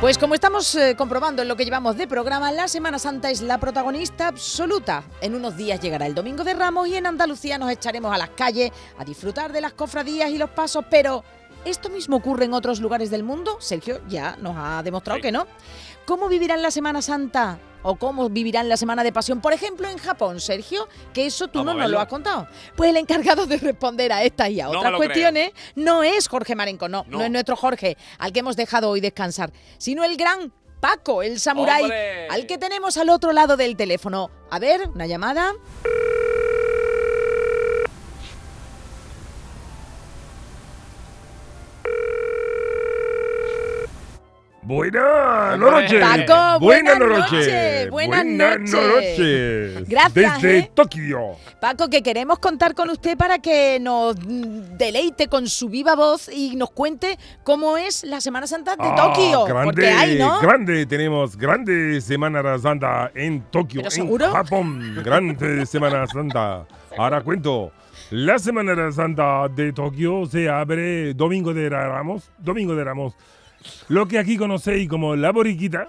Pues como estamos eh, comprobando en lo que llevamos de programa, la Semana Santa es la protagonista absoluta. En unos días llegará el Domingo de Ramos y en Andalucía nos echaremos a las calles a disfrutar de las cofradías y los pasos, pero ¿esto mismo ocurre en otros lugares del mundo? Sergio ya nos ha demostrado Sí. que no. ¿Cómo vivirán la Semana Santa? ¿O cómo vivirán la Semana de Pasión? Por ejemplo, en Japón, Sergio, que eso tú Vamos no nos lo has contado. Pues el encargado de responder a estas y a otras creo. cuestiones no es Jorge Marenco, no, no, No. es nuestro Jorge, al que hemos dejado hoy descansar, sino el gran Paco, el samurái, al que tenemos al otro lado del teléfono. A ver, una llamada. Buenas noches. Paco, buenas buenas noches. buenas noches. noches. Gracias, Desde ¿eh? Tokio. Paco, que queremos contar con usted para que nos deleite con su viva voz y nos cuente cómo es la Semana Santa de Ah, Tokio. grande, porque hay, ¿no? grande. Tenemos grande Semana Santa en Tokio, ¿Pero en seguro? Japón. Grande Semana Santa. Ahora cuento. La Semana Santa de Tokio se abre Domingo de Ramos. Domingo de Ramos. Lo que aquí conocéis como la boriquita.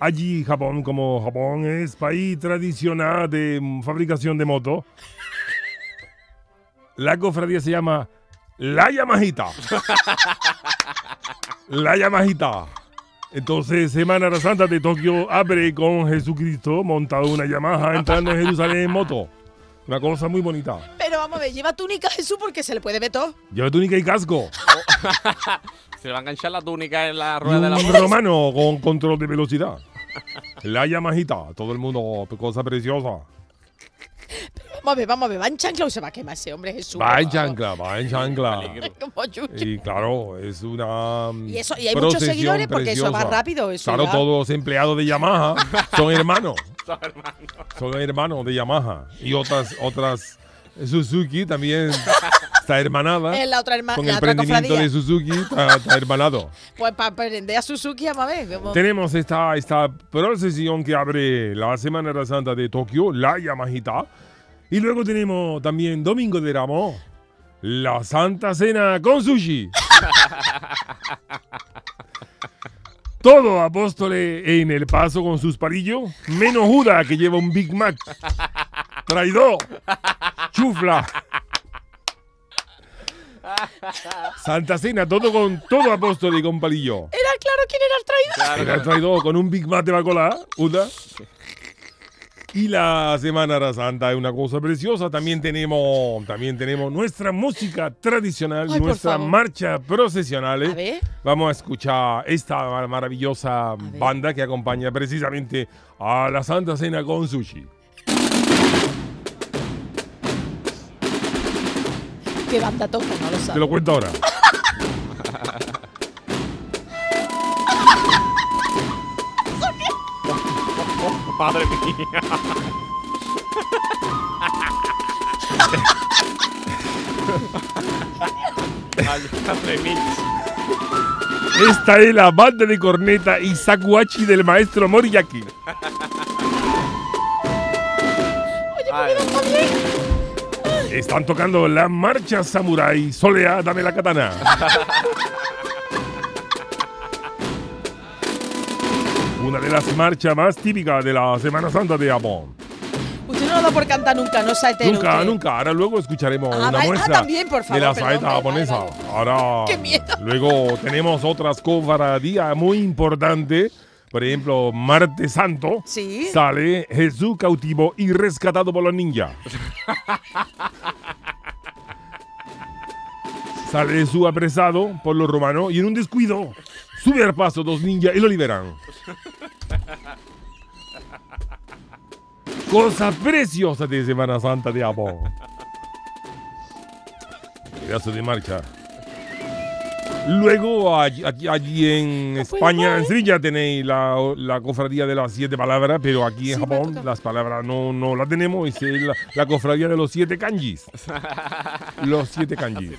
Allí Japón, como Japón es país tradicional de fabricación de moto. La cofradía se llama La Yamajita. La Yamajita. Entonces, Semana Santa de Tokio abre con Jesucristo montado en una Yamaha entrando en Jerusalén en moto. Una cosa muy bonita. Vamos a ver, lleva túnica Jesús porque se le puede ver todo. Lleva túnica y casco. Se le va a enganchar la túnica en la rueda de la un romano con control de velocidad. La Yamajita. Todo el mundo, cosa preciosa. Vamos a ver, vamos a ver, va en chancla o se va a quemar ese hombre Jesús. Va en chancla, va en chancla. Como. Y claro, es una. mm, Y eso- y hay muchos procesión seguidores porque eso va preciosa. rápido, eso claro, ya. todos los empleados de Yamaha son hermanos. Son hermanos. Son hermanos de Yamaha. Y otras, otras. Suzuki también está hermanada. Es la otra hermana, Con la el otra emprendimiento cofradía. de Suzuki está, está hermanado. Pues para aprender a Suzuki, a ver. cómo- Tenemos esta, esta procesión que abre la Semana Santa de Tokio, la Yamajita. Y luego tenemos también Domingo de Ramos, la Santa Cena con sushi. Todo apóstoles en el paso con sus palillos, menos Judas que lleva un Big Mac. Traidor, chufla. Santa Cena, todo con todo apóstol y con palillo. Era claro quién era el traidor. Claro, Era el traidor con un Big Mac de una. Y la Semana Santa es una cosa preciosa. También tenemos, también tenemos nuestra música tradicional, Ay, nuestra marcha procesional. A ver. Vamos a escuchar esta mar- maravillosa banda que acompaña precisamente a la Santa Cena con sushi. ¿Qué banda toca? No lo Te sabe. lo cuento ahora. Madre mía. Esta es la banda de corneta Isakuachi del maestro Moriyaki. Están tocando la marcha samurai. Solea, dame la katana. Una de las marchas más típicas de la Semana Santa de Japón. Usted no lo da por cantar nunca, no sabe Nunca, nunca. Ahora luego escucharemos Ah, una vale. Ah, muestra también, por favor, de la perdón, saeta vale, japonesa. vale. Ahora, Qué miedo. luego tenemos otras cofradías muy importantes. Por ejemplo, Martes Santo. Sí. Sale Jesús cautivo y rescatado por los ninjas. Sale Jesús apresado por los romanos y en un descuido sube al paso dos ninjas y lo liberan. Cosa preciosa de Semana Santa de Japón. Pedazo de marcha. Luego, allí, aquí- allí en España, en Sevilla, tenéis la, la cofradía de las siete palabras, pero aquí en Sí, Japón las palabras no, no las tenemos. Es la, la cofradía de los siete kanjis. los siete kanjis.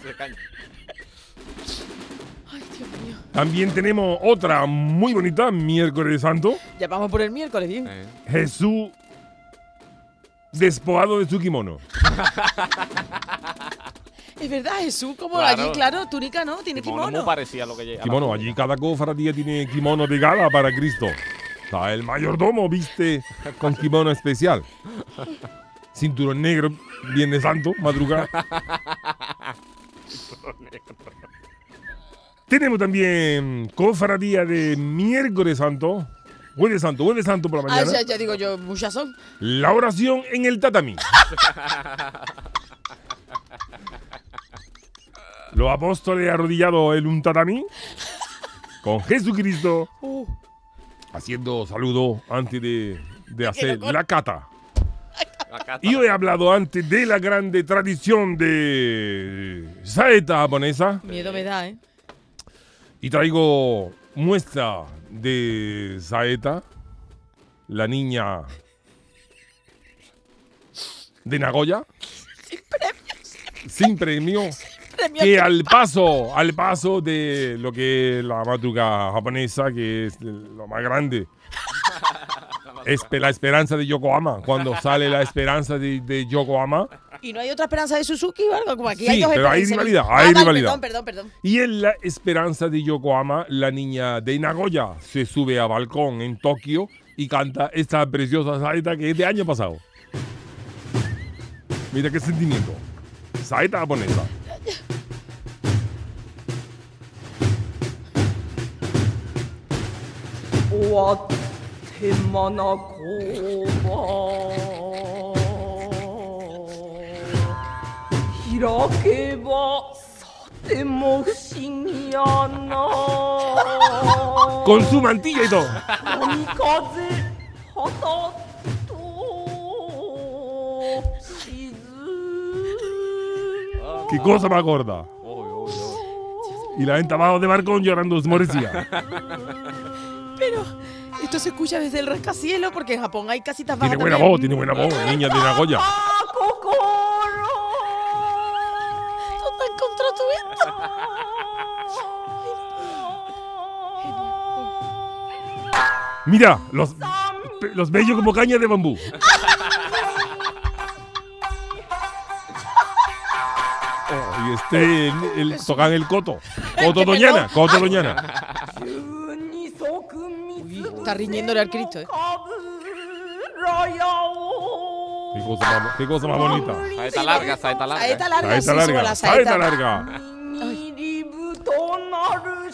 Ay, Dios mío. También tenemos otra muy bonita, miércoles santo. Ya vamos por el miércoles, bien. Eh, Jesús despojado de su kimono. Es verdad, Jesús, como Claro. allí, claro, túnica no, tiene Kimono kimono. muy parecía lo que llega. Kimono, allí cada cofradía tiene kimono de gala para Cristo. Está el mayordomo viste con kimono especial. Cinturón negro, Viernes Santo, madrugada. Tenemos también cofradía de miércoles santo, jueves santo, jueves santo por la Ah, mañana. ya, ya digo yo, muchas son. La oración en el tatami. Los apóstoles arrodillados en un tatami con Jesucristo Uh, haciendo saludo antes de, de hacer la cata. Está. Y yo he hablado antes de la grande tradición de saeta japonesa miedo me da, ¿eh? y traigo muestra de saeta, la niña de Nagoya. Sin premio. Premio Que al paso, al paso de lo que es la madruga japonesa, que es lo más grande. Es la esperanza de Yokohama. Cuando sale la esperanza de, de Yokohama. ¿Y no hay otra esperanza de Suzuki o algo? Como aquí hay Sí, dos pero hay rivalidad, Ah, hay vale, rivalidad. Perdón, perdón, perdón. Y en la esperanza de Yokohama, la niña de Nagoya se sube a balcón en Tokio y canta esta preciosa saeta que es de año pasado. Mira qué sentimiento. Saeta japonesa. 와 대만아 고마 이렇게 봐 사대목싱이야나 Con su mantilla y todo. 거미까지 하다 또 시즌 ¡Qué cosa más gorda! Y la gente abajo de barcón llorando esmorecía. Pero esto se escucha desde el rascacielos porque en Japón hay casitas bajas. Tiene buena voz, tiene buena voz, niña de Nagoya. ¡Ah, ¡Tú! Mira, los, los bellos como cañas de bambú. ¡Ah! Este, el, el- tocan el coto. Coto doñana, coto doñana. Está riñéndole al Cristo, ¿eh? Qué cosa más, qué cosa más bonita. Saeta larga, saeta larga. Saeta larga, sobre larga, la saeta saeta. larga.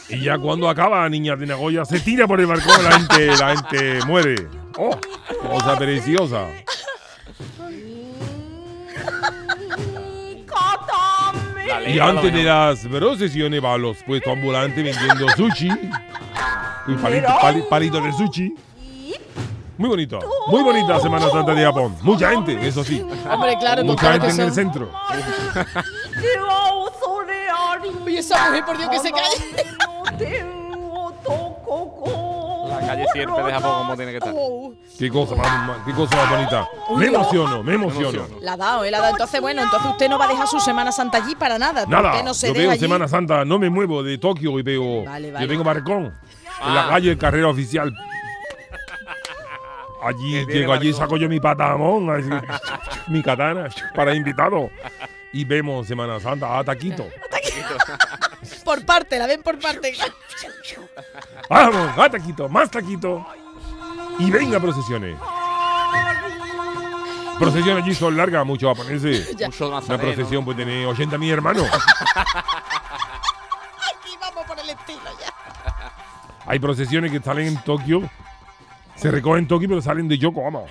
Y ya cuando acaba, niña de Nagoya, se tira por el balcón, la gente, la gente muere. Oh, cosa preciosa. Y antes de las procesiones va a los puestos ambulantes vendiendo sushi. Y palito, pali- de sushi. Muy bonito. Muy bonita Semana Santa de Japón. Mucha gente, eso sí. Hombre, claro, con Mucha gente que en el centro. Oye, esa mujer, por Dios, que se calle. Calle Sierpe de Japón, como tiene que estar. Qué cosa más, qué cosa más bonita. Me emociono, me emociono. la ha dado, eh, la ha dado. Entonces, bueno, entonces usted no va a dejar su Semana Santa allí para nada. Nada, no se yo deja veo allí. Semana Santa, no me muevo de Tokio y veo. Vale, vale. Yo tengo balcón. En la Ah. calle Carrera Oficial. Allí llego allí, saco yo mi patamón, así, mi katana para invitados. Y vemos Semana Santa a Taquito. Por parte, la ven por parte. Vamos, a Taquito, más Taquito. Y venga procesiones. Procesiones allí son largas, muchos japoneses. Mucho Una procesión puede tener 80 mil hermanos. Aquí vamos por el estilo ya. Hay procesiones que salen en Tokio. Se recogen en Tokio, pero salen de Yokohama.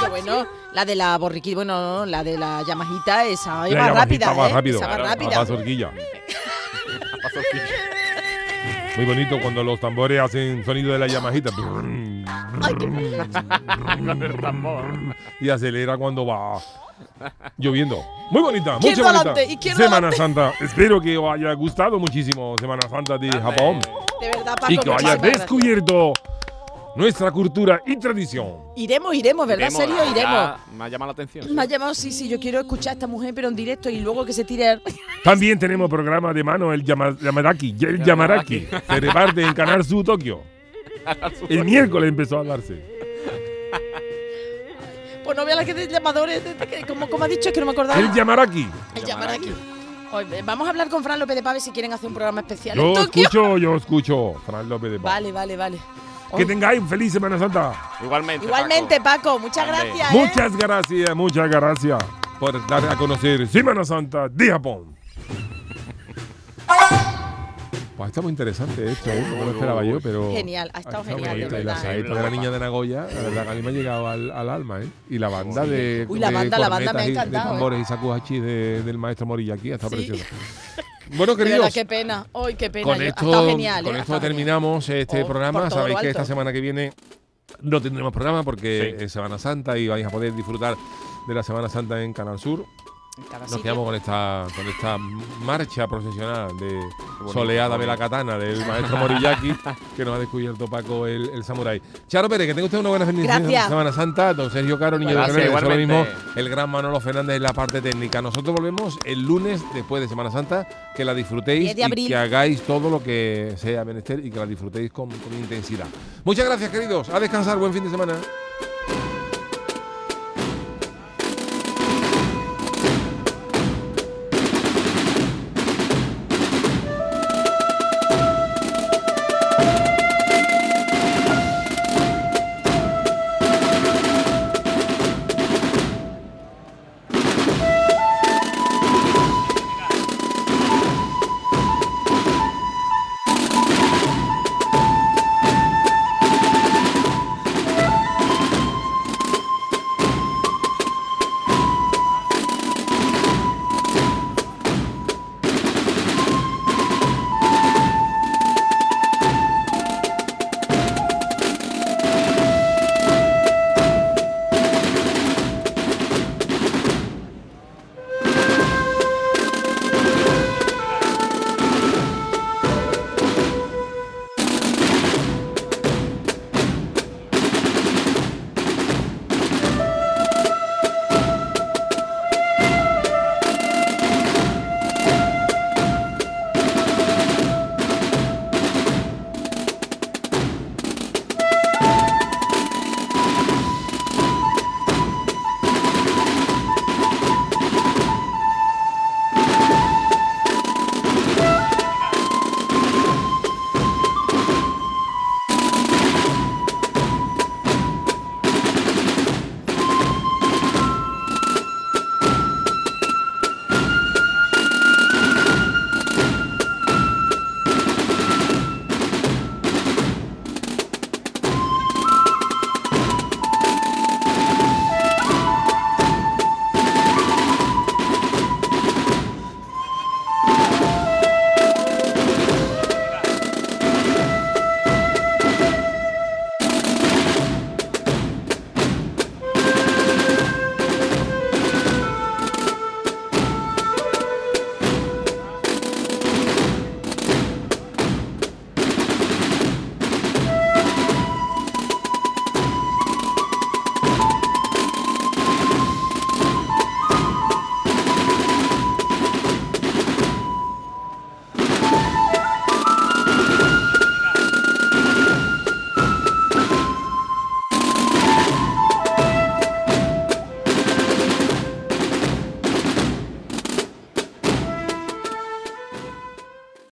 Aunque bueno, la de la borriquita, bueno, no, la de la Yamajita, esa es más rápida. más ¿eh? rápido. Esa más rápida. Más horquilla. Muy bonito cuando los tambores hacen sonido de la Yamajita. Con el tambor. y acelera cuando va lloviendo. Muy bonita, mucho Izquierda bonita. Semana. Santa. Espero que os haya gustado muchísimo Semana Santa de Japón De verdad, Paco. y que os haya gracias. Nuestra cultura y tradición. Iremos, iremos, ¿verdad? Iremos, serio? ya Iremos. Me ha llamado la atención. Me ha llamado, sí, sí, yo quiero escuchar a esta mujer, pero en directo y luego que se tire. También tenemos programa de mano el Yama- Yamaraki, el Yamaraki. Se reparte en Canal Sur Tokio. El miércoles empezó a hablarse. Pues no vea la que de llamadores, como, como ha dicho, es que no me acordaba. El Yamaraki. El. Hoy, eh, vamos a hablar con Fran López de Pave si quieren hacer un programa especial Yo en Tokio. escucho, yo escucho. Fran López de Paz. Vale, vale, vale. Que tengáis feliz Semana Santa. Igualmente. Igualmente, Paco, muchas Grande. gracias. ¿eh? Muchas gracias, muchas gracias por dar a conocer Semana Santa de Japón. Pues está muy interesante esto, ¿eh? no lo esperaba yo, pero... Genial, ha estado genial, de bonito. Y la saeta de la niña de Nagoya, la verdad que a mí me ha llegado al, al alma, ¿eh? Y la banda de, Uy, la de banda, la banda me ha cornetas y- encantado, De ¿eh? tambores y sakuhachi de- del maestro Moriyaki, está Sí. precioso. Bueno, De verdad, queridos, qué pena. Hoy, qué pena. con esto, genial. con ¿eh? Esto genial. terminamos este Oh, programa. Sabéis que esta semana que viene no tendremos programa porque Sí. es Semana Santa y vais a poder disfrutar de la Semana Santa en Canal Sur. Nos sitio. quedamos con esta, con esta marcha profesional de Soleada de la. Katana del maestro Moriyaki que nos ha descubierto Paco el, el samurái. Charo Pérez, que tenga usted una buena fin de Gracias. Semana Santa. Don Sergio Caro, niño Gracias, de Canales, eso lo mismo. El gran Manolo Fernández en la parte técnica. Nosotros volvemos el lunes después de Semana Santa. Que la disfrutéis 10 de y que hagáis todo lo que sea menester y que la disfrutéis con, con intensidad. Muchas gracias, queridos. A descansar. Buen fin de semana.